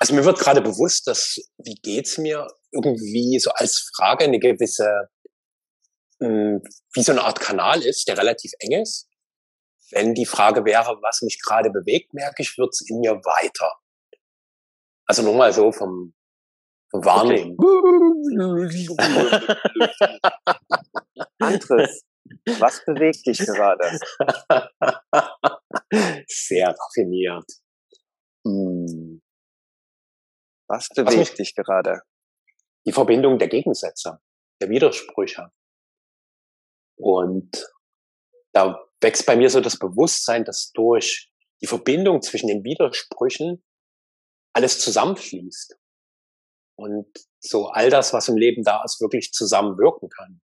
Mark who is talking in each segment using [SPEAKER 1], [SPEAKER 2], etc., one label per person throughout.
[SPEAKER 1] Also mir wird gerade bewusst, dass wie geht's mir irgendwie so als Frage eine gewisse, mh, hm, wie so eine Art Kanal ist, der relativ eng ist. Wenn die Frage wäre, was mich gerade bewegt, merke ich, wird's in mir weiter. Also nur mal so vom, vom Wahrnehmen.
[SPEAKER 2] Okay. Andres, was bewegt dich gerade?
[SPEAKER 1] Sehr raffiniert. Hm.
[SPEAKER 2] Was bewegt Was dich gerade?
[SPEAKER 1] Die Verbindung der Gegensätze, der Widersprüche. Und da wächst bei mir so das Bewusstsein, dass durch die Verbindung zwischen den Widersprüchen alles zusammenfließt. Und so all das, was im Leben da ist, wirklich zusammenwirken kann.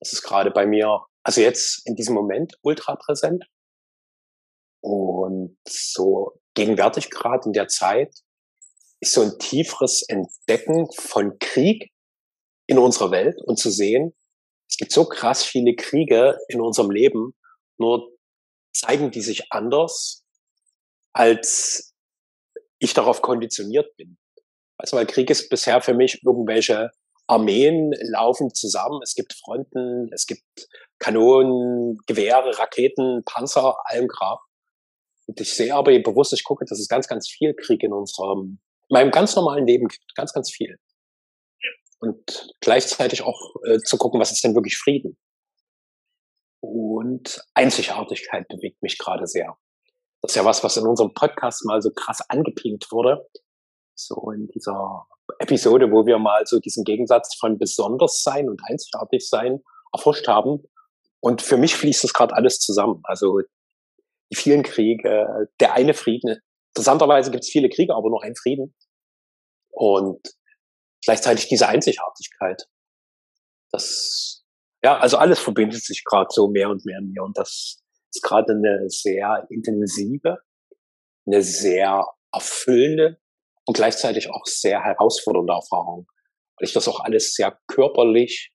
[SPEAKER 1] Das ist gerade bei mir, also jetzt in diesem Moment ultra präsent. Und so gegenwärtig gerade in der Zeit ist so ein tieferes Entdecken von Krieg in unserer Welt und zu sehen, es gibt so krass viele Kriege in unserem Leben, nur zeigen die sich anders, als ich darauf konditioniert bin. Also weil Krieg ist bisher für mich irgendwelche Armeen laufen zusammen. Es gibt Fronten, es gibt Kanonen, Gewehre, Raketen, Panzer, allem Grab. Und ich sehe aber bewusst, ich gucke, dass es ganz, ganz viel Krieg in unserem, meinem ganz normalen Leben gibt. Ganz, ganz viel. Und gleichzeitig auch äh, zu gucken, was ist denn wirklich Frieden? Und Einzigartigkeit bewegt mich gerade sehr. Das ist ja was, was in unserem Podcast mal so krass angepinkt wurde. So in dieser Episode, wo wir mal so diesen Gegensatz von besonders sein und einzigartig sein erforscht haben. Und für mich fließt das gerade alles zusammen. Also die vielen Kriege, der eine Frieden. Interessanterweise gibt es viele Kriege, aber nur einen Frieden. Und gleichzeitig diese Einzigartigkeit. Das, ja, also alles verbindet sich gerade so mehr und mehr in mir. Und das ist gerade eine sehr intensive, eine sehr erfüllende und gleichzeitig auch sehr herausfordernde Erfahrung, weil ich das auch alles sehr körperlich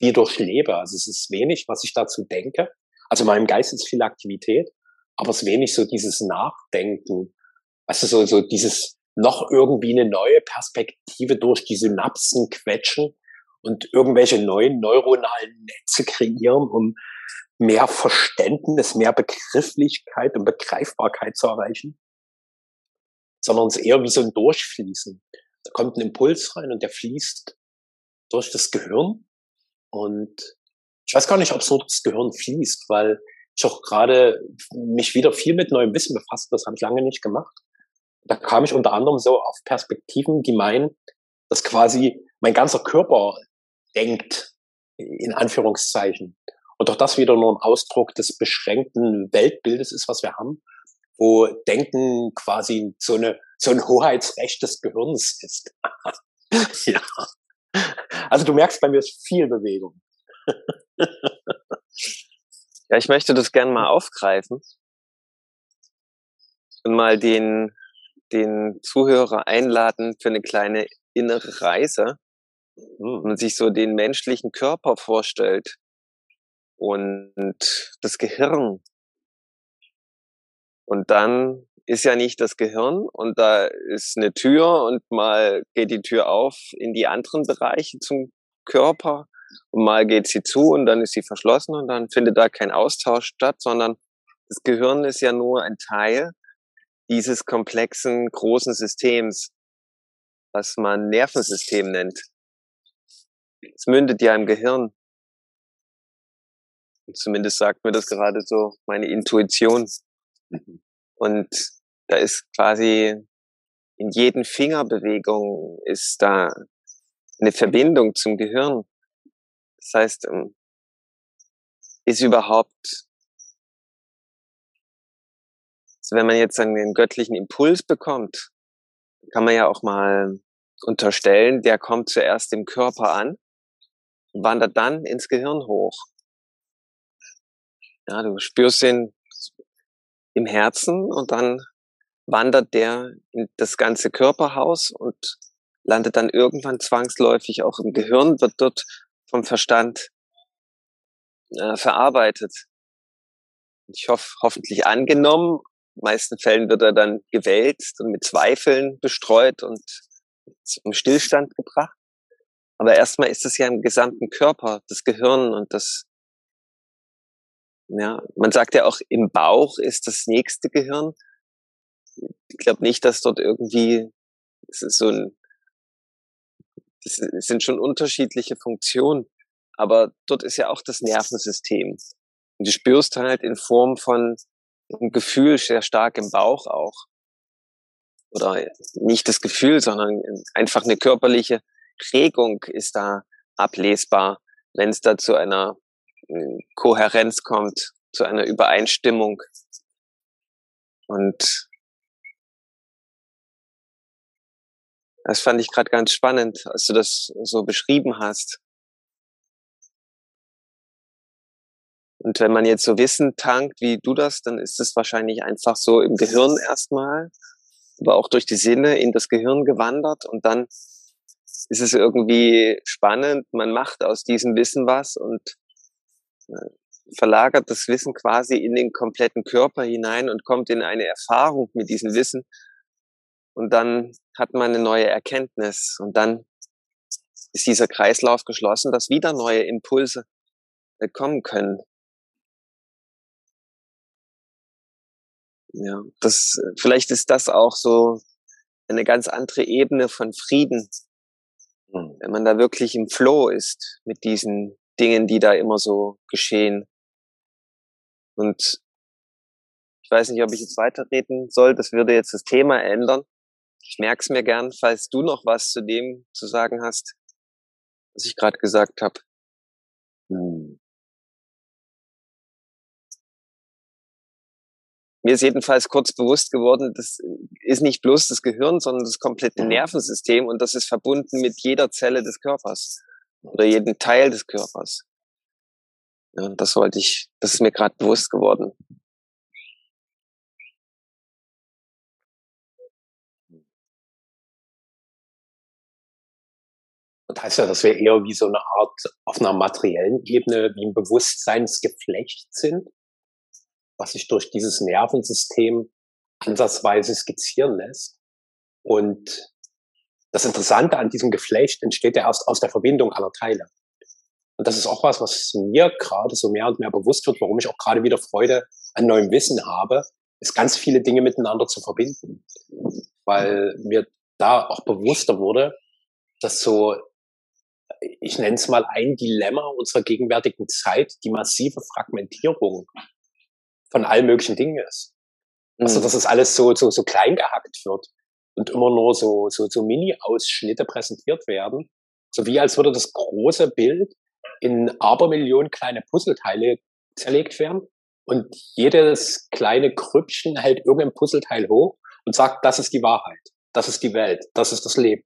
[SPEAKER 1] wie durchlebe. Also es ist wenig, was ich dazu denke. Also in meinem Geist ist viel Aktivität, aber es ist wenig so dieses Nachdenken. Also so, so dieses noch irgendwie eine neue Perspektive durch die Synapsen quetschen und irgendwelche neuen neuronalen Netze kreieren, um mehr Verständnis, mehr Begrifflichkeit und Begreifbarkeit zu erreichen sondern es eher wie so ein Durchfließen. Da kommt ein Impuls rein und der fließt durch das Gehirn. Und ich weiß gar nicht, ob es nur das Gehirn fließt, weil ich auch gerade mich wieder viel mit neuem Wissen befasst. Das habe ich lange nicht gemacht. Da kam ich unter anderem so auf Perspektiven, die meinen, dass quasi mein ganzer Körper denkt, in Anführungszeichen. Und doch das wieder nur ein Ausdruck des beschränkten Weltbildes ist, was wir haben wo Denken quasi so, eine, so ein Hoheitsrecht des Gehirns ist. ja. Also du merkst, bei mir ist viel Bewegung.
[SPEAKER 2] ja, ich möchte das gerne mal aufgreifen und mal den, den Zuhörer einladen für eine kleine innere Reise hm. und sich so den menschlichen Körper vorstellt und das Gehirn und dann ist ja nicht das Gehirn und da ist eine Tür und mal geht die Tür auf in die anderen Bereiche zum Körper und mal geht sie zu und dann ist sie verschlossen und dann findet da kein Austausch statt, sondern das Gehirn ist ja nur ein Teil dieses komplexen großen Systems, was man Nervensystem nennt. Es mündet ja im Gehirn. Und zumindest sagt mir das gerade so meine Intuition. Mhm. Und da ist quasi in jeden Fingerbewegung ist da eine Verbindung zum Gehirn. Das heißt, ähm, ist überhaupt, wenn man jetzt einen göttlichen Impuls bekommt, kann man ja auch mal unterstellen, der kommt zuerst im Körper an, wandert dann ins Gehirn hoch. Ja, du spürst den im Herzen und dann wandert der in das ganze Körperhaus und landet dann irgendwann zwangsläufig auch im Gehirn, wird dort vom Verstand äh, verarbeitet. Ich hoffe, hoffentlich angenommen, meisten Fällen wird er dann gewälzt und mit Zweifeln bestreut und zum Stillstand gebracht. Aber erstmal ist es ja im gesamten Körper, das Gehirn und das, ja, man sagt ja auch, im Bauch ist das nächste Gehirn. Ich glaube nicht, dass dort irgendwie, es ist so ein, das sind schon unterschiedliche Funktionen, aber dort ist ja auch das Nervensystem. Und du spürst halt in Form von einem Gefühl sehr stark im Bauch auch. Oder nicht das Gefühl, sondern einfach eine körperliche Regung ist da ablesbar, wenn es da zu einer hm, Kohärenz kommt, zu einer Übereinstimmung. Und das fand ich gerade ganz spannend, als du das so beschrieben hast. Und wenn man jetzt so Wissen tankt, wie du das, dann ist es wahrscheinlich einfach so im Gehirn erstmal, aber auch durch die Sinne in das Gehirn gewandert und dann ist es irgendwie spannend. Man macht aus diesem Wissen was und äh, verlagert das Wissen quasi in den kompletten Körper hinein und kommt in eine Erfahrung mit diesem Wissen. Und dann hat man eine neue Erkenntnis und dann ist dieser Kreislauf geschlossen, dass wieder neue Impulse äh, kommen können. Ja, das, vielleicht ist das auch so eine ganz andere Ebene von Frieden, mhm. wenn man da wirklich im Flow ist mit diesen Dingen, die da immer so geschehen. Und ich weiß nicht, ob ich jetzt weiterreden soll, das würde jetzt das Thema ändern. Ich merke es mir gern, falls du noch was zu dem zu sagen hast, was ich gerade gesagt habe. Mir ist jedenfalls kurz bewusst geworden, das ist nicht bloß das Gehirn, sondern das komplette. Nervensystem und das ist verbunden mit jeder Zelle des Körpers oder jedem Teil des Körpers. Ja, und das wollte ich, das ist mir gerade bewusst geworden.
[SPEAKER 1] Das heißt ja, dass wir eher wie so eine Art auf einer materiellen Ebene wie ein Bewusstseinsgeflecht sind was sich durch dieses Nervensystem ansatzweise skizzieren lässt. Und das Interessante an diesem Geflecht entsteht ja erst aus der Verbindung aller Teile. Und das ist auch was, was mir gerade so mehr und mehr bewusst wird, warum ich auch gerade wieder Freude an neuem Wissen habe, ist ganz viele Dinge miteinander zu verbinden. Weil mir da auch bewusster wurde, dass so, ich nenne es mal ein Dilemma unserer gegenwärtigen Zeit, die massive Fragmentierung von allen möglichen Dingen ist. Also, mhm. Also, dass es alles so, so, so klein gehackt wird und immer nur so, so, so Mini-Ausschnitte präsentiert werden. So wie als würde das große Bild in Abermillionen kleine Puzzleteile zerlegt werden. Und jedes kleine Krüppchen hält irgendein Puzzleteil hoch und sagt, das ist die Wahrheit, das ist die Welt, das ist das Leben.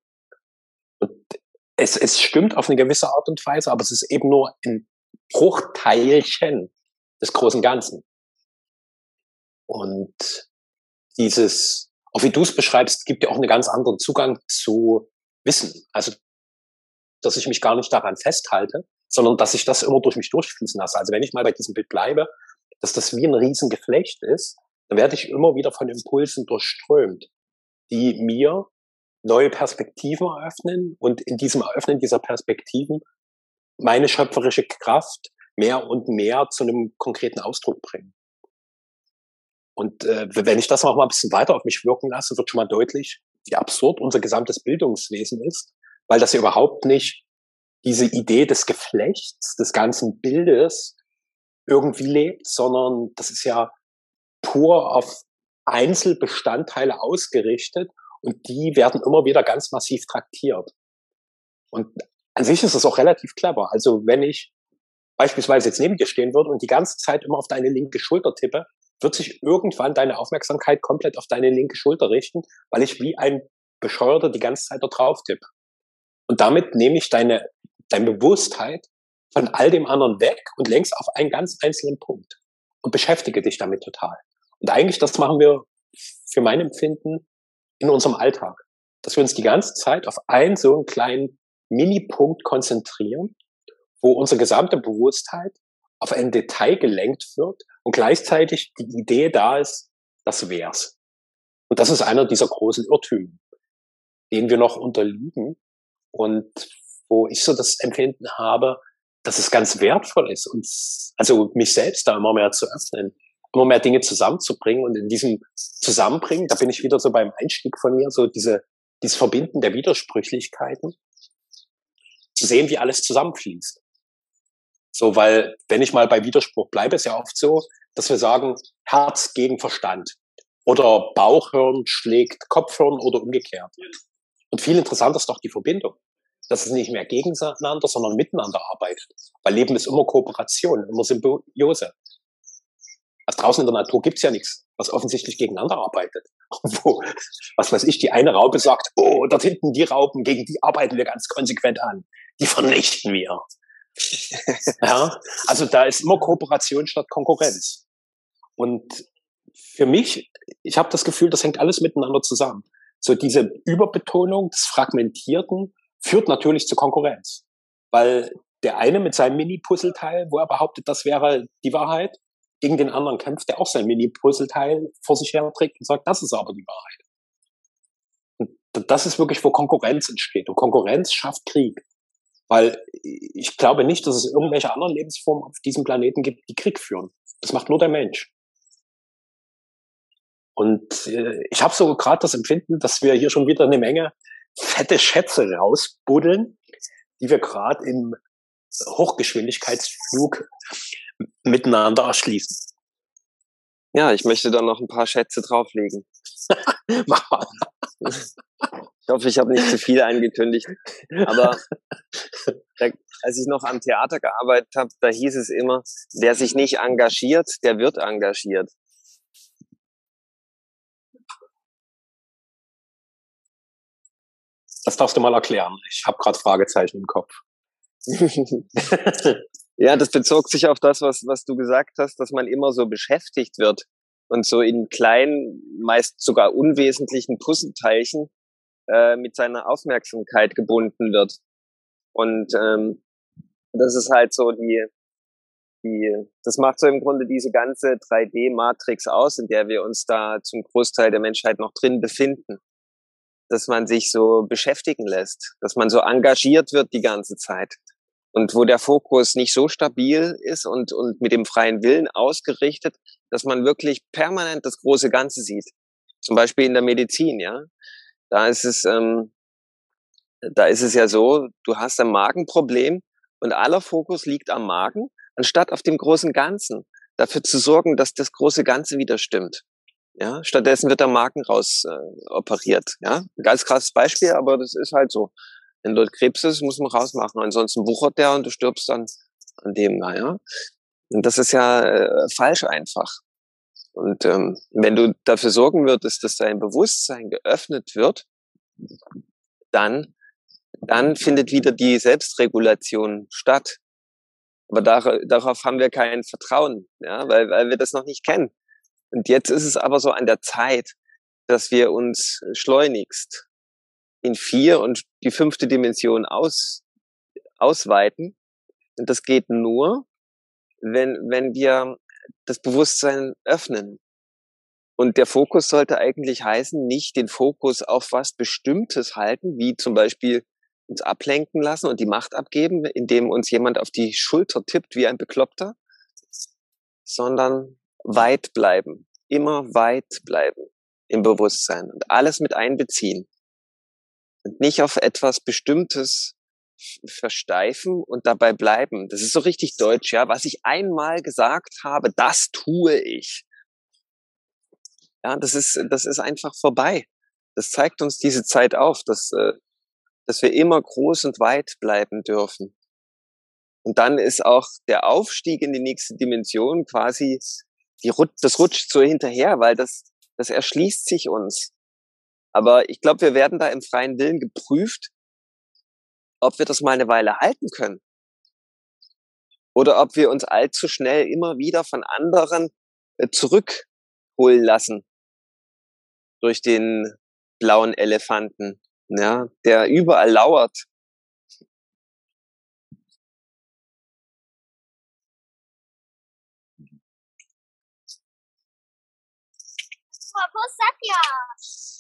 [SPEAKER 1] Und es, es stimmt auf eine gewisse Art und Weise, aber es ist eben nur ein Bruchteilchen des großen Ganzen. Und dieses, auch wie du es beschreibst, gibt ja auch einen ganz anderen Zugang zu Wissen. Also, dass ich mich gar nicht daran festhalte, sondern dass ich das immer durch mich durchfließen lasse. Also wenn ich mal bei diesem Bild bleibe, dass das wie ein Riesengeflecht ist, dann werde ich immer wieder von Impulsen durchströmt, die mir neue Perspektiven eröffnen und in diesem Eröffnen dieser Perspektiven meine schöpferische Kraft mehr und mehr zu einem konkreten Ausdruck bringen. Und äh, wenn ich das noch mal ein bisschen weiter auf mich wirken lasse, wird schon mal deutlich, wie absurd unser gesamtes Bildungswesen ist, weil das ja überhaupt nicht diese Idee des Geflechts, des ganzen Bildes irgendwie lebt, sondern das ist ja pur auf Einzelbestandteile ausgerichtet und die werden immer wieder ganz massiv traktiert. Und an sich ist das auch relativ clever. Also wenn ich beispielsweise jetzt neben dir stehen würde und die ganze Zeit immer auf deine linke Schulter tippe, wird sich irgendwann deine Aufmerksamkeit komplett auf deine linke Schulter richten, weil ich wie ein Bescheuerter die ganze Zeit da drauf tippe. Und damit nehme ich deine, deine Bewusstheit von all dem anderen weg und lenkst auf einen ganz einzelnen Punkt und beschäftige dich damit total. Und eigentlich, das machen wir für mein Empfinden in unserem Alltag, dass wir uns die ganze Zeit auf einen so einen kleinen Mini-Punkt konzentrieren, wo unsere gesamte Bewusstheit auf ein Detail gelenkt wird und gleichzeitig die Idee da ist, das wär's. Und das ist einer dieser großen Irrtümer, denen wir noch unterliegen und wo ich so das Empfinden habe, dass es ganz wertvoll ist, uns, also mich selbst da immer mehr zu öffnen, immer mehr Dinge zusammenzubringen und in diesem Zusammenbringen, da bin ich wieder so beim Einstieg von mir, so diese, dieses Verbinden der Widersprüchlichkeiten, zu sehen, wie alles zusammenfließt. So, weil, wenn ich mal bei Widerspruch bleibe, ist ja oft so, dass wir sagen, Herz gegen Verstand. Oder Bauchhirn schlägt Kopfhirn oder umgekehrt. Und viel interessanter ist doch die Verbindung. Dass es nicht mehr gegeneinander, sondern miteinander arbeitet. Weil Leben ist immer Kooperation, immer Symbiose. Also draußen in der Natur gibt's ja nichts, was offensichtlich gegeneinander arbeitet. Wo, was weiß ich, die eine Raupe sagt, oh, dort hinten die Raupen, gegen die arbeiten wir ganz konsequent an. Die vernichten wir. Ja, also da ist immer Kooperation statt Konkurrenz. Und für mich, ich habe das Gefühl, das hängt alles miteinander zusammen. So diese Überbetonung des Fragmentierten führt natürlich zu Konkurrenz. Weil der eine mit seinem Mini-Puzzleteil, wo er behauptet, das wäre die Wahrheit, gegen den anderen kämpft, der auch sein Mini-Puzzleteil vor sich her trägt und sagt, das ist aber die Wahrheit. Und das ist wirklich, wo Konkurrenz entsteht. Und Konkurrenz schafft Krieg. Weil ich glaube nicht, dass es irgendwelche anderen Lebensformen auf diesem Planeten gibt, die Krieg führen. Das macht nur der Mensch. Und äh, ich habe so gerade das Empfinden, dass wir hier schon wieder eine Menge fette Schätze rausbuddeln, die wir gerade im Hochgeschwindigkeitsflug miteinander erschließen.
[SPEAKER 2] Ja, ich möchte da noch ein paar Schätze drauflegen. Mach mal. Ich hoffe, ich habe nicht zu viel angekündigt. Aber da, als ich noch am Theater gearbeitet habe, da hieß es immer, wer sich nicht engagiert, der wird engagiert.
[SPEAKER 1] Das darfst du mal erklären. Ich habe gerade Fragezeichen im Kopf.
[SPEAKER 2] ja, das bezog sich auf das, was, was du gesagt hast, dass man immer so beschäftigt wird und so in kleinen, meist sogar unwesentlichen Puzzleteilchen äh, mit seiner Aufmerksamkeit gebunden wird. Und ähm, das ist halt so die, die, das macht so im Grunde diese ganze 3D-Matrix aus, in der wir uns da zum Großteil der Menschheit noch drin befinden. Dass man sich so beschäftigen lässt, dass man so engagiert wird die ganze Zeit. Und wo der Fokus nicht so stabil ist und, und mit dem freien Willen ausgerichtet, dass man wirklich permanent das große Ganze sieht. Zum Beispiel in der Medizin, ja. Da ist es, ähm, da ist es ja so, du hast ein Magenproblem und aller Fokus liegt am Magen, anstatt auf dem großen Ganzen. Dafür zu sorgen, dass das große Ganze wieder stimmt. Ja, stattdessen wird der Magen raus äh, operiert. Ja, ein ganz krasses Beispiel, aber das ist halt so. Wenn dort Krebs ist, muss man rausmachen. Ansonsten wuchert der und du stirbst dann an dem, naja. Und das ist ja äh, falsch einfach. Und ähm, wenn du dafür sorgen würdest, dass dein Bewusstsein geöffnet wird, dann, dann findet wieder die Selbstregulation statt. Aber dar darauf haben wir kein Vertrauen, ja, weil, weil wir das noch nicht kennen. Und jetzt ist es aber so an der Zeit, dass wir uns schleunigst in vier und die fünfte Dimension aus, ausweiten. Und das geht nur, wenn, wenn wir das Bewusstsein öffnen. Und der Fokus sollte eigentlich heißen, nicht den Fokus auf was Bestimmtes halten, wie zum Beispiel uns ablenken lassen und die Macht abgeben, indem uns jemand auf die Schulter tippt wie ein Bekloppter, sondern weit bleiben, immer weit bleiben im Bewusstsein und alles mit einbeziehen und nicht auf etwas Bestimmtes versteifen und dabei bleiben. Das ist so richtig deutsch, ja. Was ich einmal gesagt habe, das tue ich. Ja, das ist, das ist einfach vorbei. Das zeigt uns diese Zeit auf, dass, äh, dass wir immer groß und weit bleiben dürfen. Und dann ist auch der Aufstieg in die nächste Dimension quasi, die, das rutscht so hinterher, weil das, das erschließt sich uns. Aber ich glaube, wir werden da im freien Willen geprüft, ob wir das mal eine Weile halten können. Oder ob wir uns allzu schnell immer wieder von anderen äh, zurückholen lassen. Durch den blauen Elefanten, ja, der überall lauert.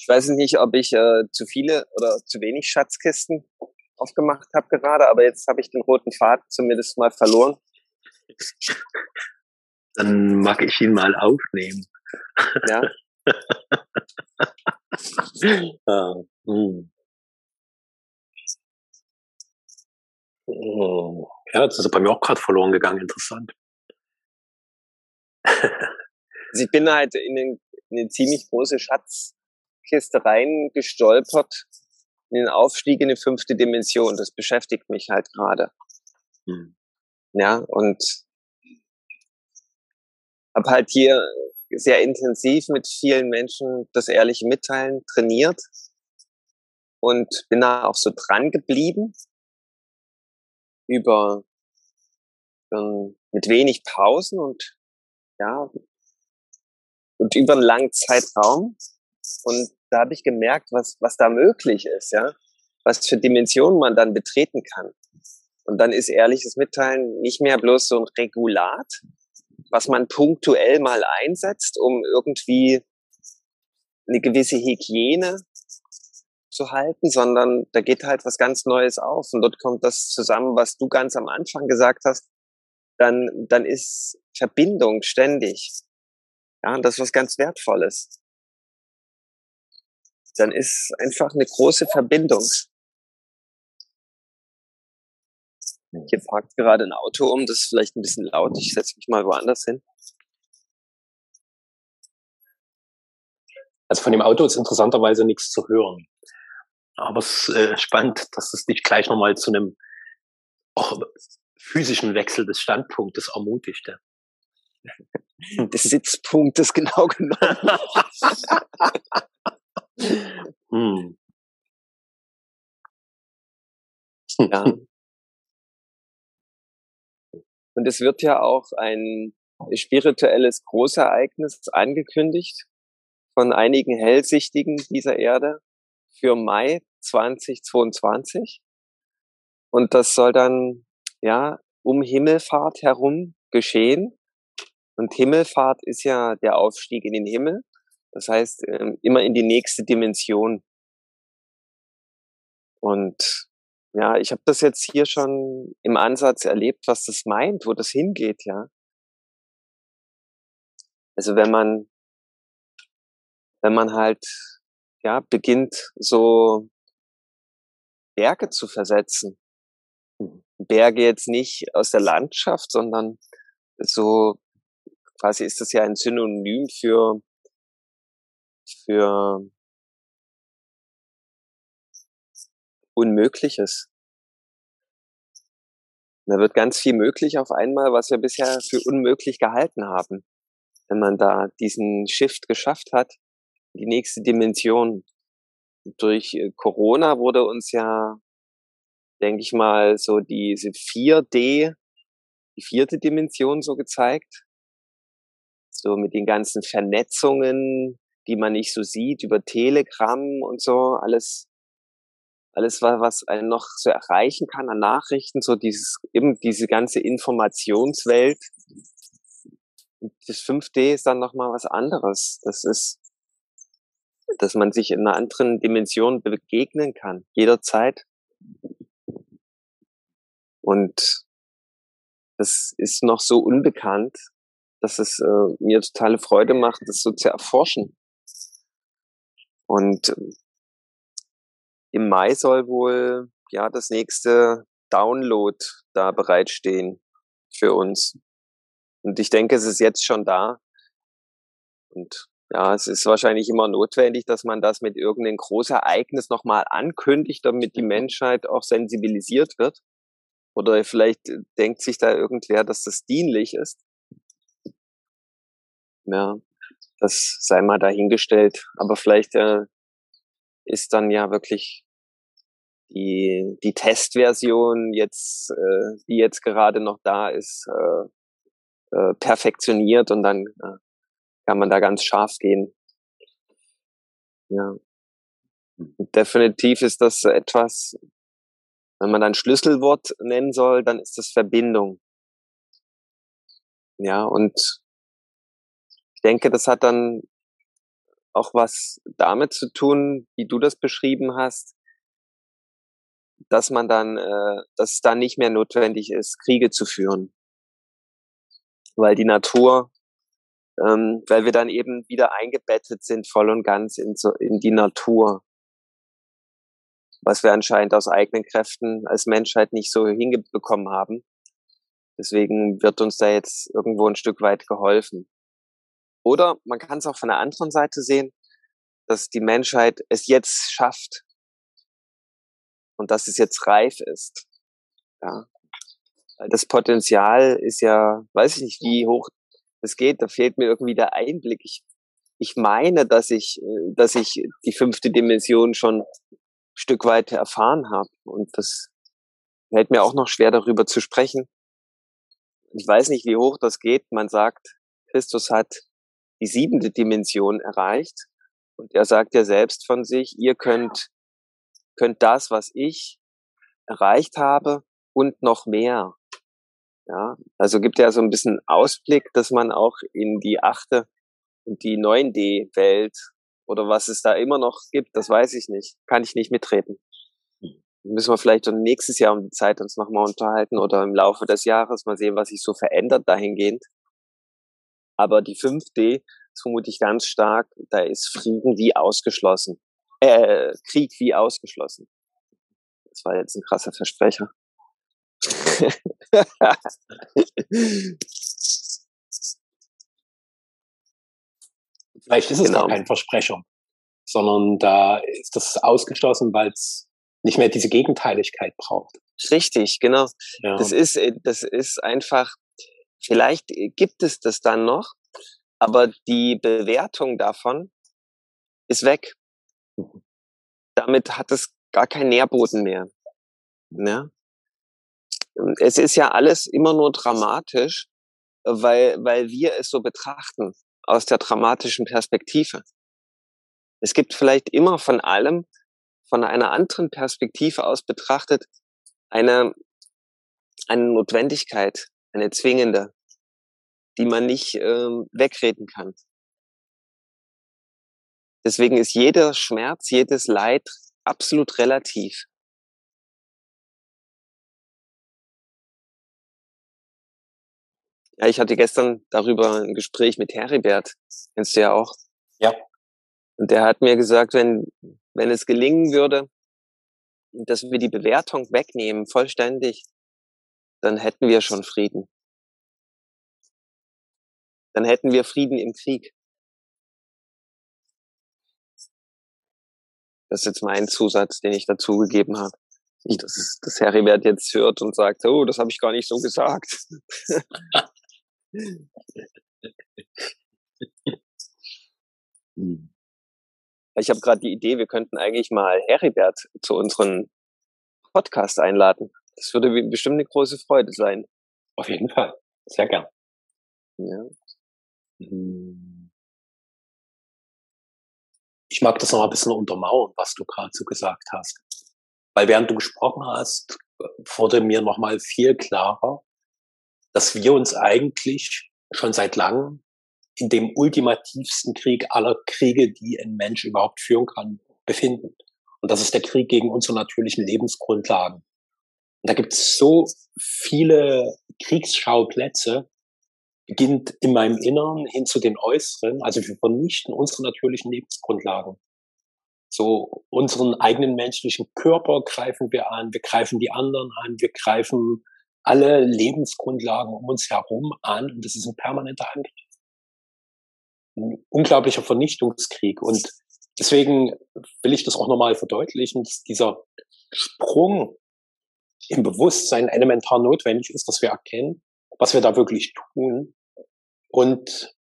[SPEAKER 2] Ich weiß nicht, ob ich äh, zu viele oder zu wenig Schatzkisten aufgemacht habe gerade, aber jetzt habe ich den roten Faden zumindest mal verloren.
[SPEAKER 1] Dann mag ich ihn mal aufnehmen.
[SPEAKER 2] Ja.
[SPEAKER 1] ah, hm. oh. Ja, das ist bei mir auch gerade verloren gegangen, interessant.
[SPEAKER 2] also ich bin halt in, den, in eine ziemlich große Schatzkiste reingestolpert, in den Aufstieg in die fünfte Dimension. Das beschäftigt mich halt gerade. Hm. Ja, und habe halt hier sehr intensiv mit vielen Menschen das ehrliche Mitteilen trainiert und bin da auch so dran geblieben über ähm, mit wenig Pausen und ja und über einen langen Zeitraum und da habe ich gemerkt, was was da möglich ist, ja, was für Dimensionen man dann betreten kann. Und dann ist ehrliches Mitteilen nicht mehr bloß so ein Regulat, was man punktuell mal einsetzt, um irgendwie eine gewisse Hygiene zu halten, sondern da geht halt was ganz Neues auf und dort kommt das zusammen, was du ganz am Anfang gesagt hast, dann, dann ist Verbindung ständig. Ja, und das ist was ganz Wertvolles. Dann ist einfach eine große Verbindung. Hier parkt gerade ein Auto um, das ist vielleicht ein bisschen laut. Ich setze mich mal woanders hin.
[SPEAKER 1] Also von dem Auto ist interessanterweise nichts zu hören. Aber es ist äh, spannend, dass es dich gleich nochmal zu einem auch physischen Wechsel des Standpunktes ermutigte.
[SPEAKER 2] Des Sitzpunktes genau genommen. hm. Ja. Und es wird ja auch ein spirituelles Großereignis angekündigt von einigen Hellsichtigen dieser Erde für Mai 2022. Und das soll dann, ja, um Himmelfahrt herum geschehen. Und Himmelfahrt ist ja der Aufstieg in den Himmel. Das heißt, ähm, immer in die nächste Dimension. Und ja, ich habe das jetzt hier schon im Ansatz erlebt, was das meint, wo das hingeht, ja. Also wenn man, wenn man halt, ja, beginnt so Berge zu versetzen. Berge jetzt nicht aus der Landschaft, sondern so quasi ist das ja ein Synonym für, für Unmögliches. Da wird ganz viel möglich auf einmal, was wir bisher für unmöglich gehalten haben. Wenn man da diesen Shift geschafft hat, die nächste Dimension. Durch äh, Corona wurde uns ja, denke ich mal, so diese 4D, die vierte Dimension so gezeigt. So mit den ganzen Vernetzungen, die man nicht so sieht, über Telegram und so, alles alles, was einen noch so erreichen kann an Nachrichten, so dieses, eben diese ganze Informationswelt. Das 5D ist dann nochmal was anderes. Das ist, dass man sich in einer anderen Dimension begegnen kann, jederzeit. Und das ist noch so unbekannt, dass es äh, mir totale Freude macht, das so zu erforschen. Und im Mai soll wohl ja das nächste Download da bereitstehen für uns. Und ich denke, es ist jetzt schon da. Und ja, es ist wahrscheinlich immer notwendig, dass man das mit irgendeinem Großereignis nochmal ankündigt, damit die mhm. Menschheit auch sensibilisiert wird. Oder vielleicht denkt sich da irgendwer, dass das dienlich ist. Ja, das sei mal dahingestellt. Aber vielleicht äh, ist dann ja wirklich die, die Testversion jetzt, äh, die jetzt gerade noch da ist, äh, äh, perfektioniert und dann äh, kann man da ganz scharf gehen. Ja. Definitiv ist das etwas, wenn man ein Schlüsselwort nennen soll, dann ist das Verbindung. Ja, und denke, das hat dann auch was damit zu tun, wie du das beschrieben hast, dass man dann, äh, dass es dann nicht mehr notwendig ist, Kriege zu führen. Weil die Natur, ähm, weil wir dann eben wieder eingebettet sind voll und ganz in, so, in die Natur. Was wir anscheinend aus eigenen Kräften als Menschheit nicht so hingebekommen haben. Deswegen wird uns da jetzt irgendwo ein Stück weit geholfen. Oder man kann es auch von der anderen Seite sehen, dass die Menschheit es jetzt schafft und dass es jetzt reif ist. Ja. Das Potenzial ist ja, weiß ich nicht, wie hoch es geht. Da fehlt mir irgendwie der Einblick. Ich, ich meine, dass ich, dass ich die fünfte Dimension schon ein Stück weit erfahren habe. Und das fällt mir auch noch schwer, darüber zu sprechen. Ich weiß nicht, wie hoch das geht. Man sagt, Christus hat die siebente Dimension erreicht. Und er sagt ja selbst von sich, ihr könnt, könnt das, was ich erreicht habe und noch mehr. Ja, also gibt ja so ein bisschen Ausblick, dass man auch in die achte und die 9D-Welt oder was es da immer noch gibt, das weiß ich nicht. Kann ich nicht mitreden. Müssen wir vielleicht nächstes Jahr um die Zeit uns nochmal unterhalten oder im Laufe des Jahres mal sehen, was sich so verändert dahingehend. Aber die 5D ist vermutlich ganz stark, da ist Frieden wie ausgeschlossen. Äh, Krieg wie ausgeschlossen. Das war jetzt ein krasser Versprecher.
[SPEAKER 1] Vielleicht ist es genau. gar kein Versprecher, sondern da ist das ausgeschlossen, weil es nicht mehr diese Gegenteiligkeit braucht.
[SPEAKER 2] Richtig, genau. Ja. Das ist, äh, das ist einfach Vielleicht äh, gibt es das dann noch, aber die Bewertung davon ist weg. Mhm. Damit hat es gar keinen Nährboden mehr. Ja? Es ist ja alles immer nur dramatisch, weil, weil wir es so betrachten aus der dramatischen Perspektive. Es gibt vielleicht immer von allem, von einer anderen Perspektive aus betrachtet, eine, eine Notwendigkeit, eine zwingende, die man nicht ähm, wegreden kann. Deswegen ist jeder Schmerz, jedes Leid absolut relativ. Ja, ich hatte gestern darüber ein Gespräch mit Heribert, kennst du ja auch.
[SPEAKER 1] Ja.
[SPEAKER 2] Und der hat mir gesagt, wenn, wenn es gelingen würde, dass wir die Bewertung wegnehmen, vollständig, dann hätten wir schon Frieden. Dann hätten wir Frieden im Krieg. Das ist jetzt mein Zusatz, den ich dazu gegeben habe. Nicht, dass, dass Heribert jetzt hört und sagt, oh, das habe ich gar nicht so gesagt. ich habe gerade die Idee, wir könnten eigentlich mal Heribert zu unserem Podcast einladen. Das würde bestimmt eine große Freude sein.
[SPEAKER 1] Auf jeden Fall. Sehr gern.
[SPEAKER 2] Ja.
[SPEAKER 1] Hm. Ich mag das noch ein bisschen untermauern, was du gerade so gesagt hast. Weil während du gesprochen hast, wurde mir nochmal viel klarer, dass wir uns eigentlich schon seit langem in dem ultimativsten Krieg aller Kriege, die ein Mensch überhaupt führen kann, befinden. Und das ist der Krieg gegen unsere natürlichen Lebensgrundlagen. Und da gibt es so viele Kriegsschauplätze, beginnt in meinem Inneren hin zu den Äußeren. Also wir vernichten unsere natürlichen Lebensgrundlagen. So unseren eigenen menschlichen Körper greifen wir an, wir greifen die anderen an, wir greifen alle Lebensgrundlagen um uns herum an und das ist ein permanenter Angriff. Ein unglaublicher Vernichtungskrieg und deswegen will ich das auch nochmal verdeutlichen, dass dieser Sprung im Bewusstsein elementar notwendig ist, dass wir erkennen, was wir da wirklich tun und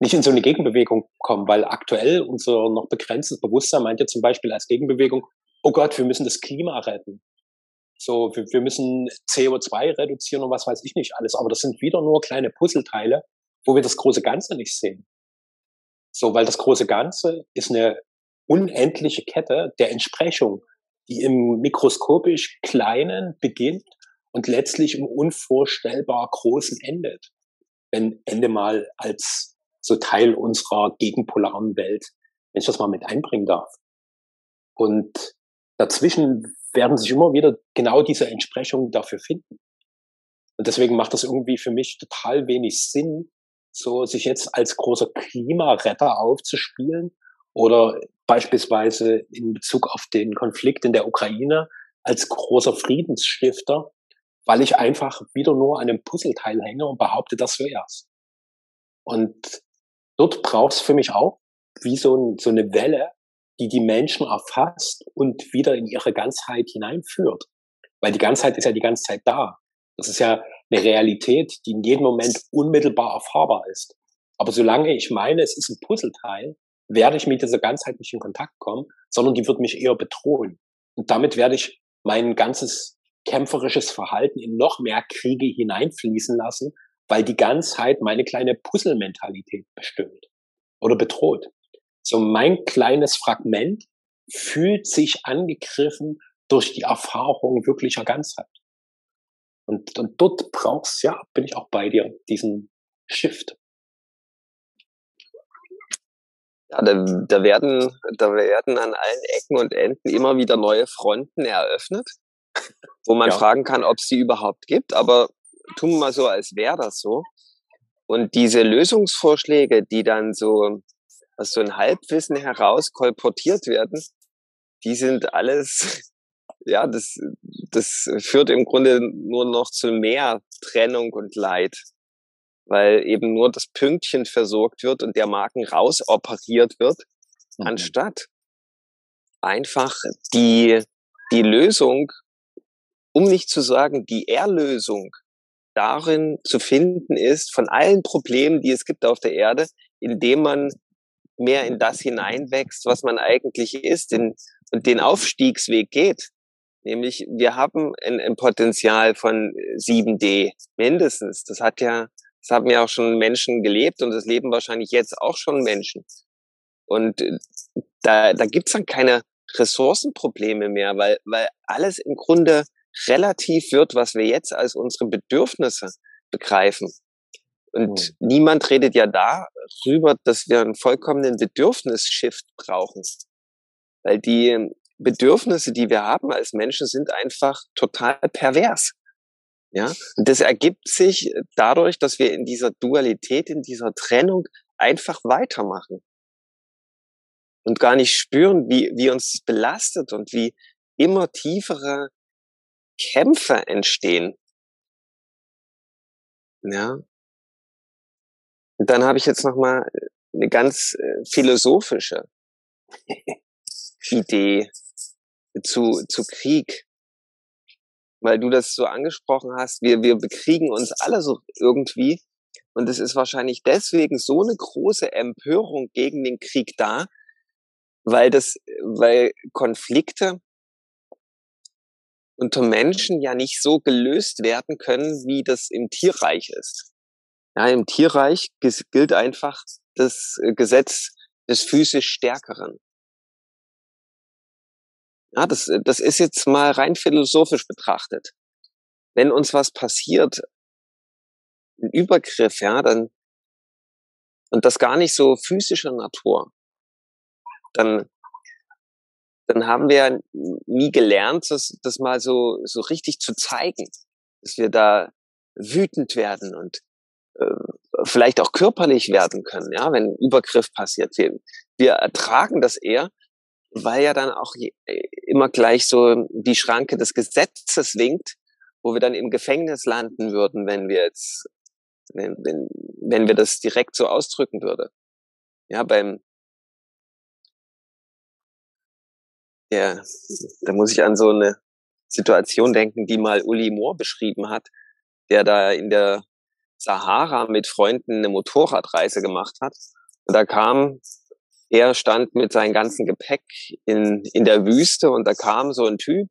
[SPEAKER 1] nicht in so eine Gegenbewegung kommen, weil aktuell unser noch begrenztes Bewusstsein meint ja zum Beispiel als Gegenbewegung, oh Gott, wir müssen das Klima retten. So, wir, wir müssen CO2 reduzieren und was weiß ich nicht alles. Aber das sind wieder nur kleine Puzzleteile, wo wir das große Ganze nicht sehen. So, weil das große Ganze ist eine unendliche Kette der Entsprechung, die im mikroskopisch Kleinen beginnt und letztlich im unvorstellbar Großen endet. Wenn Ende mal als so Teil unserer gegenpolaren Welt wenn ich das mal mit einbringen darf. Und dazwischen werden sich immer wieder genau diese Entsprechungen dafür finden. Und deswegen macht das irgendwie für mich total wenig Sinn, so sich jetzt als großer Klimaretter aufzuspielen oder beispielsweise in Bezug auf den Konflikt in der Ukraine als großer Friedensstifter, weil ich einfach wieder nur an einem Puzzleteil hänge und behaupte, das wär's. Und dort braucht es für mich auch wie so, ein, so eine Welle, die die Menschen erfasst und wieder in ihre Ganzheit hineinführt. Weil die Ganzheit ist ja die ganze Zeit da. Das ist ja eine Realität, die in jedem Moment unmittelbar erfahrbar ist. Aber solange ich meine, es ist ein Puzzleteil, werde ich mit dieser Ganzheit nicht in Kontakt kommen, sondern die wird mich eher bedrohen. Und damit werde ich mein ganzes kämpferisches Verhalten in noch mehr Kriege hineinfließen lassen, weil die Ganzheit meine kleine Puzzle-Mentalität bestimmt oder bedroht. So mein kleines Fragment fühlt sich angegriffen durch die Erfahrung wirklicher Ganzheit. Und, und dort brauchst, ja, bin ich auch bei dir, diesen Shift.
[SPEAKER 2] Ja, da, da werden, da werden an allen Ecken und Enden immer wieder neue Fronten eröffnet, wo man ja. fragen kann, ob es die überhaupt gibt. Aber tun wir mal so, als wäre das so. Und diese Lösungsvorschläge, die dann so aus so ein Halbwissen heraus kolportiert werden, die sind alles, ja, das, das führt im Grunde nur noch zu mehr Trennung und Leid, weil eben nur das Pünktchen versorgt wird und der Marken rausoperiert wird, mhm. anstatt einfach die, die Lösung, um nicht zu sagen die Erlösung darin zu finden ist, von allen Problemen, die es gibt auf der Erde, indem man mehr in das hineinwächst, was man eigentlich ist in, und den Aufstiegsweg geht. Nämlich, wir haben ein, ein Potenzial von 7D mindestens. Das hat ja, das haben ja auch schon Menschen gelebt und das leben wahrscheinlich jetzt auch schon Menschen. Und äh, da, da gibt's dann keine Ressourcenprobleme mehr, weil, weil alles im Grunde relativ wird, was wir jetzt als unsere Bedürfnisse begreifen. Und mhm. niemand redet ja darüber, dass wir einen vollkommenen Bedürfnisshift brauchen. Weil die Bedürfnisse, die wir haben als Menschen, sind einfach total pervers. Ja, und das ergibt sich dadurch, dass wir in dieser Dualität, in dieser Trennung einfach weitermachen und gar nicht spüren, wie, wie uns das belastet und wie immer tiefere Kämpfe entstehen. Ja, und dann habe ich jetzt noch mal eine ganz äh, philosophische Idee zu, zu Krieg. Weil du das so angesprochen hast, wir, wir bekriegen uns alle so irgendwie. Und es ist wahrscheinlich deswegen so eine große Empörung gegen den Krieg da, weil das, weil Konflikte unter Menschen ja nicht so gelöst werden können, wie das im Tierreich ist. Ja, im Tierreich gilt einfach das äh, Gesetz des physisch Stärkeren. Ja, das, äh, das ist jetzt mal rein philosophisch betrachtet. Wenn uns was passiert, ein Übergriff, ja, dann, und das gar nicht so physischer Natur, dann, dann haben wir nie gelernt, das, das mal so, so richtig zu zeigen, dass wir da wütend werden und äh, vielleicht auch körperlich werden können, ja, wenn Übergriff passiert. Wir, wir ertragen das eher, weil ja dann auch immer gleich so die Schranke des Gesetzes winkt, wo wir dann im Gefängnis landen würden, wenn wir jetzt, wenn, wenn, wenn wir das direkt so ausdrücken würde. Ja, beim, ja, da muss ich an so eine Situation denken, die mal Uli Mohr beschrieben hat, der da in der Sahara mit Freunden eine Motorradreise gemacht hat. Und da kam, er stand mit seinem ganzen Gepäck in, in der Wüste und da kam so ein Typ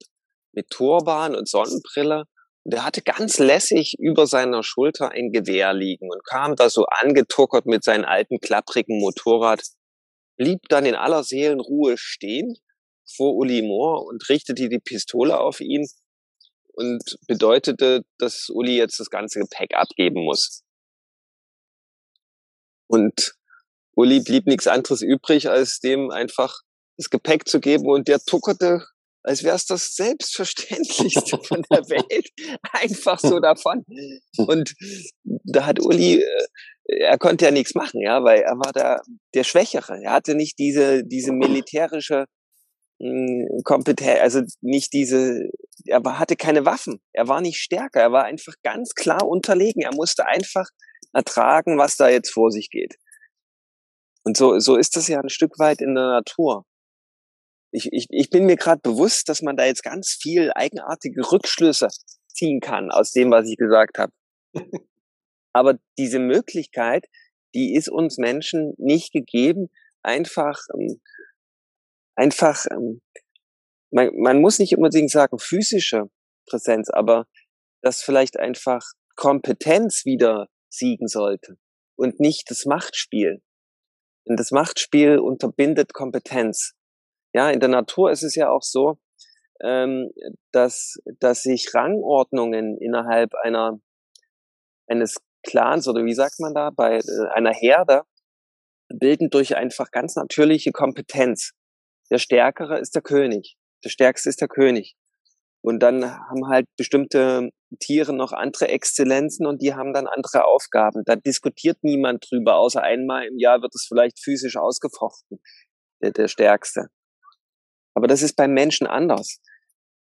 [SPEAKER 2] mit Turban und Sonnenbrille und der hatte ganz lässig über seiner Schulter ein Gewehr liegen und kam da so angetuckert mit seinem alten klapprigen Motorrad, blieb dann in aller Seelenruhe stehen vor Uli Moore und richtete die Pistole auf ihn und bedeutete, dass Uli jetzt das ganze Gepäck abgeben muss. Und Uli blieb nichts anderes übrig, als dem einfach das Gepäck zu geben und der tuckerte, als wäre es das Selbstverständlichste von der Welt, einfach so davon. Und da hat Uli, äh, er konnte ja nichts machen, ja, weil er war da der Schwächere. Er hatte nicht diese, diese militärische Kompetenz, also nicht diese, er hatte keine Waffen, er war nicht stärker, er war einfach ganz klar unterlegen. Er musste einfach ertragen, was da jetzt vor sich geht. Und so, so ist das ja ein Stück weit in der Natur. Ich, ich, ich bin mir gerade bewusst, dass man da jetzt ganz viel eigenartige Rückschlüsse ziehen kann aus dem, was ich gesagt habe. Aber diese Möglichkeit, die ist uns Menschen nicht gegeben, einfach ähm, einfach, ähm, man, man muss nicht unbedingt sagen physische Präsenz, aber dass vielleicht einfach Kompetenz wieder siegen sollte und nicht das Machtspiel. Denn das Machtspiel unterbindet Kompetenz. Ja, in der Natur ist es ja auch so, ähm, dass, dass sich Rangordnungen innerhalb einer, eines Clans oder wie sagt man da, bei äh, einer Herde bilden durch einfach ganz natürliche Kompetenz. Der Stärkere ist der König. Der Stärkste ist der König. Und dann haben halt bestimmte Tiere noch andere Exzellenzen und die haben dann andere Aufgaben. Da diskutiert niemand drüber, außer einmal im Jahr wird es vielleicht physisch ausgefochten, der, der Stärkste. Aber das ist beim Menschen anders.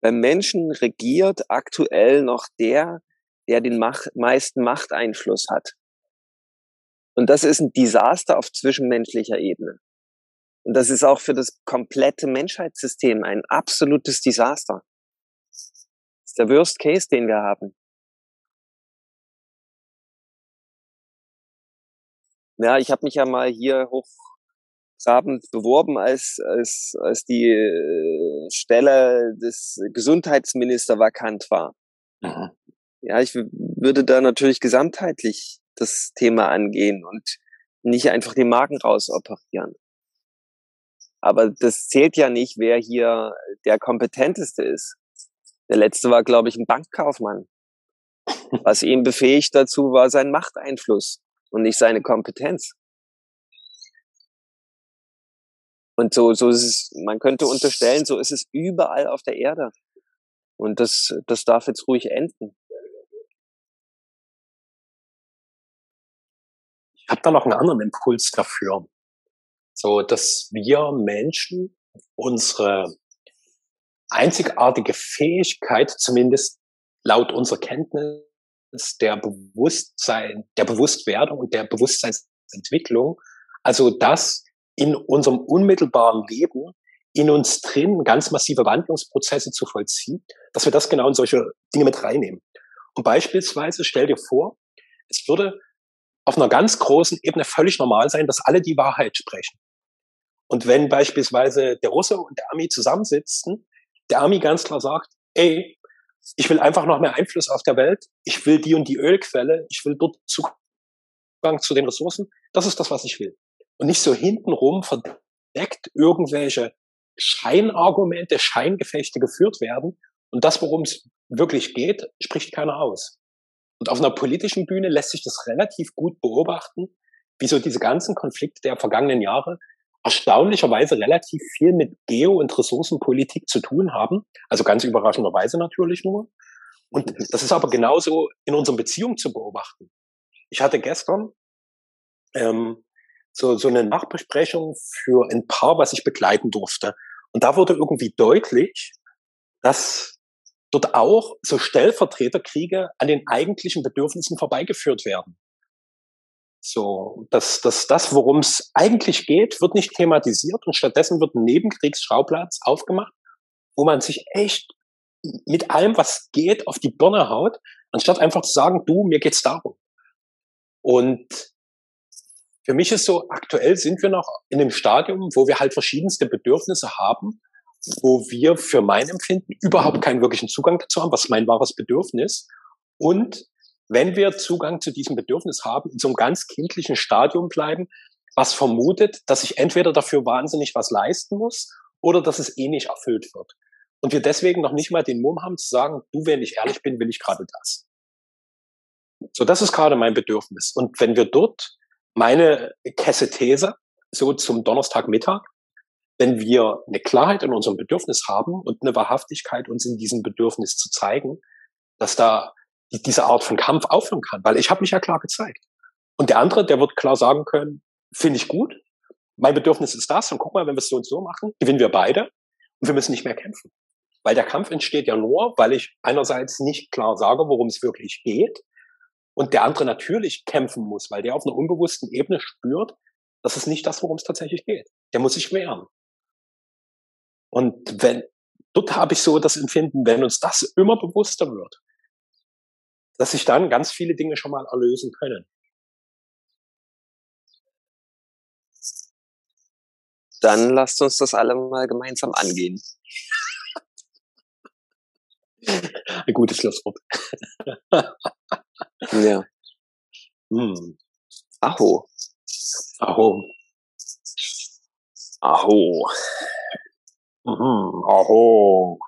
[SPEAKER 2] Beim Menschen regiert aktuell noch der, der den Macht, meisten Machteinfluss hat. Und das ist ein Desaster auf zwischenmenschlicher Ebene. Und das ist auch für das komplette Menschheitssystem ein absolutes Desaster. Das ist der Worst Case, den wir haben. Ja, ich habe mich ja mal hier hochtrabend beworben als, als, als die äh, Stelle des Gesundheitsminister vakant war. Mhm. Ja, ich würde da natürlich gesamtheitlich das Thema angehen und nicht einfach den Magen rausoperieren. Aber das zählt ja nicht, wer hier der kompetenteste ist. Der letzte war, glaube ich, ein Bankkaufmann. Was ihn befähigt dazu, war sein Machteinfluss und nicht seine Kompetenz. Und so, so ist es, man könnte unterstellen, so ist es überall auf der Erde. Und das, das darf jetzt ruhig enden.
[SPEAKER 1] Ich habe da noch einen anderen Impuls dafür. So, dass wir Menschen unsere einzigartige Fähigkeit, zumindest laut unserer Kenntnis der Bewusstsein, der Bewusstwerdung und der Bewusstseinsentwicklung, also das in unserem unmittelbaren Leben in uns drin ganz massive Wandlungsprozesse zu vollziehen, dass wir das genau in solche Dinge mit reinnehmen. Und beispielsweise stell dir vor, es würde auf einer ganz großen Ebene völlig normal sein, dass alle die Wahrheit sprechen. Und wenn beispielsweise der Russe und der Ami zusammensitzen, der Ami ganz klar sagt, ey, ich will einfach noch mehr Einfluss auf der Welt, ich will die und die Ölquelle, ich will dort Zugang zu den Ressourcen, das ist das, was ich will. Und nicht so hintenrum verdeckt irgendwelche Scheinargumente, Scheingefechte geführt werden. Und das, worum es wirklich geht, spricht keiner aus. Und auf einer politischen Bühne lässt sich das relativ gut beobachten, wie so diese ganzen Konflikte der vergangenen Jahre erstaunlicherweise relativ viel mit Geo- und Ressourcenpolitik zu tun haben. Also ganz überraschenderweise natürlich nur. Und das ist aber genauso in unseren Beziehungen zu beobachten. Ich hatte gestern ähm, so, so eine Nachbesprechung für ein Paar, was ich begleiten durfte. Und da wurde irgendwie deutlich, dass dort auch so Stellvertreterkriege an den eigentlichen Bedürfnissen vorbeigeführt werden. So, dass das, das worum es eigentlich geht, wird nicht thematisiert und stattdessen wird ein Nebenkriegsschauplatz aufgemacht, wo man sich echt mit allem, was geht, auf die Birne haut, anstatt einfach zu sagen, du, mir geht's darum. Und für mich ist so, aktuell sind wir noch in einem Stadium, wo wir halt verschiedenste Bedürfnisse haben, wo wir für mein Empfinden überhaupt keinen wirklichen Zugang dazu haben, was mein wahres Bedürfnis. Und wenn wir Zugang zu diesem Bedürfnis haben, in so einem ganz kindlichen Stadium bleiben, was vermutet, dass ich entweder dafür wahnsinnig was leisten muss oder dass es eh nicht erfüllt wird. Und wir deswegen noch nicht mal den Mumm haben zu sagen, du, wenn ich ehrlich bin, will ich gerade das. So, das ist gerade mein Bedürfnis. Und wenn wir dort meine Kessethese, so zum Donnerstagmittag, wenn wir eine Klarheit in unserem Bedürfnis haben und eine Wahrhaftigkeit uns in diesem Bedürfnis zu zeigen, dass da diese Art von Kampf aufhören kann, weil ich habe mich ja klar gezeigt. Und der andere, der wird klar sagen können, finde ich gut, mein Bedürfnis ist das und guck mal, wenn wir es so und so machen, gewinnen wir beide und wir müssen nicht mehr kämpfen. Weil der Kampf entsteht ja nur, weil ich einerseits nicht klar sage, worum es wirklich geht und der andere natürlich kämpfen muss, weil der auf einer unbewussten Ebene spürt, das ist nicht das, worum es tatsächlich geht. Der muss sich wehren. Und wenn, dort habe ich so das Empfinden, wenn uns das immer bewusster wird, dass sich dann ganz viele Dinge schon mal erlösen können.
[SPEAKER 2] Dann lasst uns das alle mal gemeinsam angehen.
[SPEAKER 1] Ein gutes Schlusswort.
[SPEAKER 2] ja. Hm. Aho.
[SPEAKER 1] Aho.
[SPEAKER 2] Aho.
[SPEAKER 1] Mhm. Aho.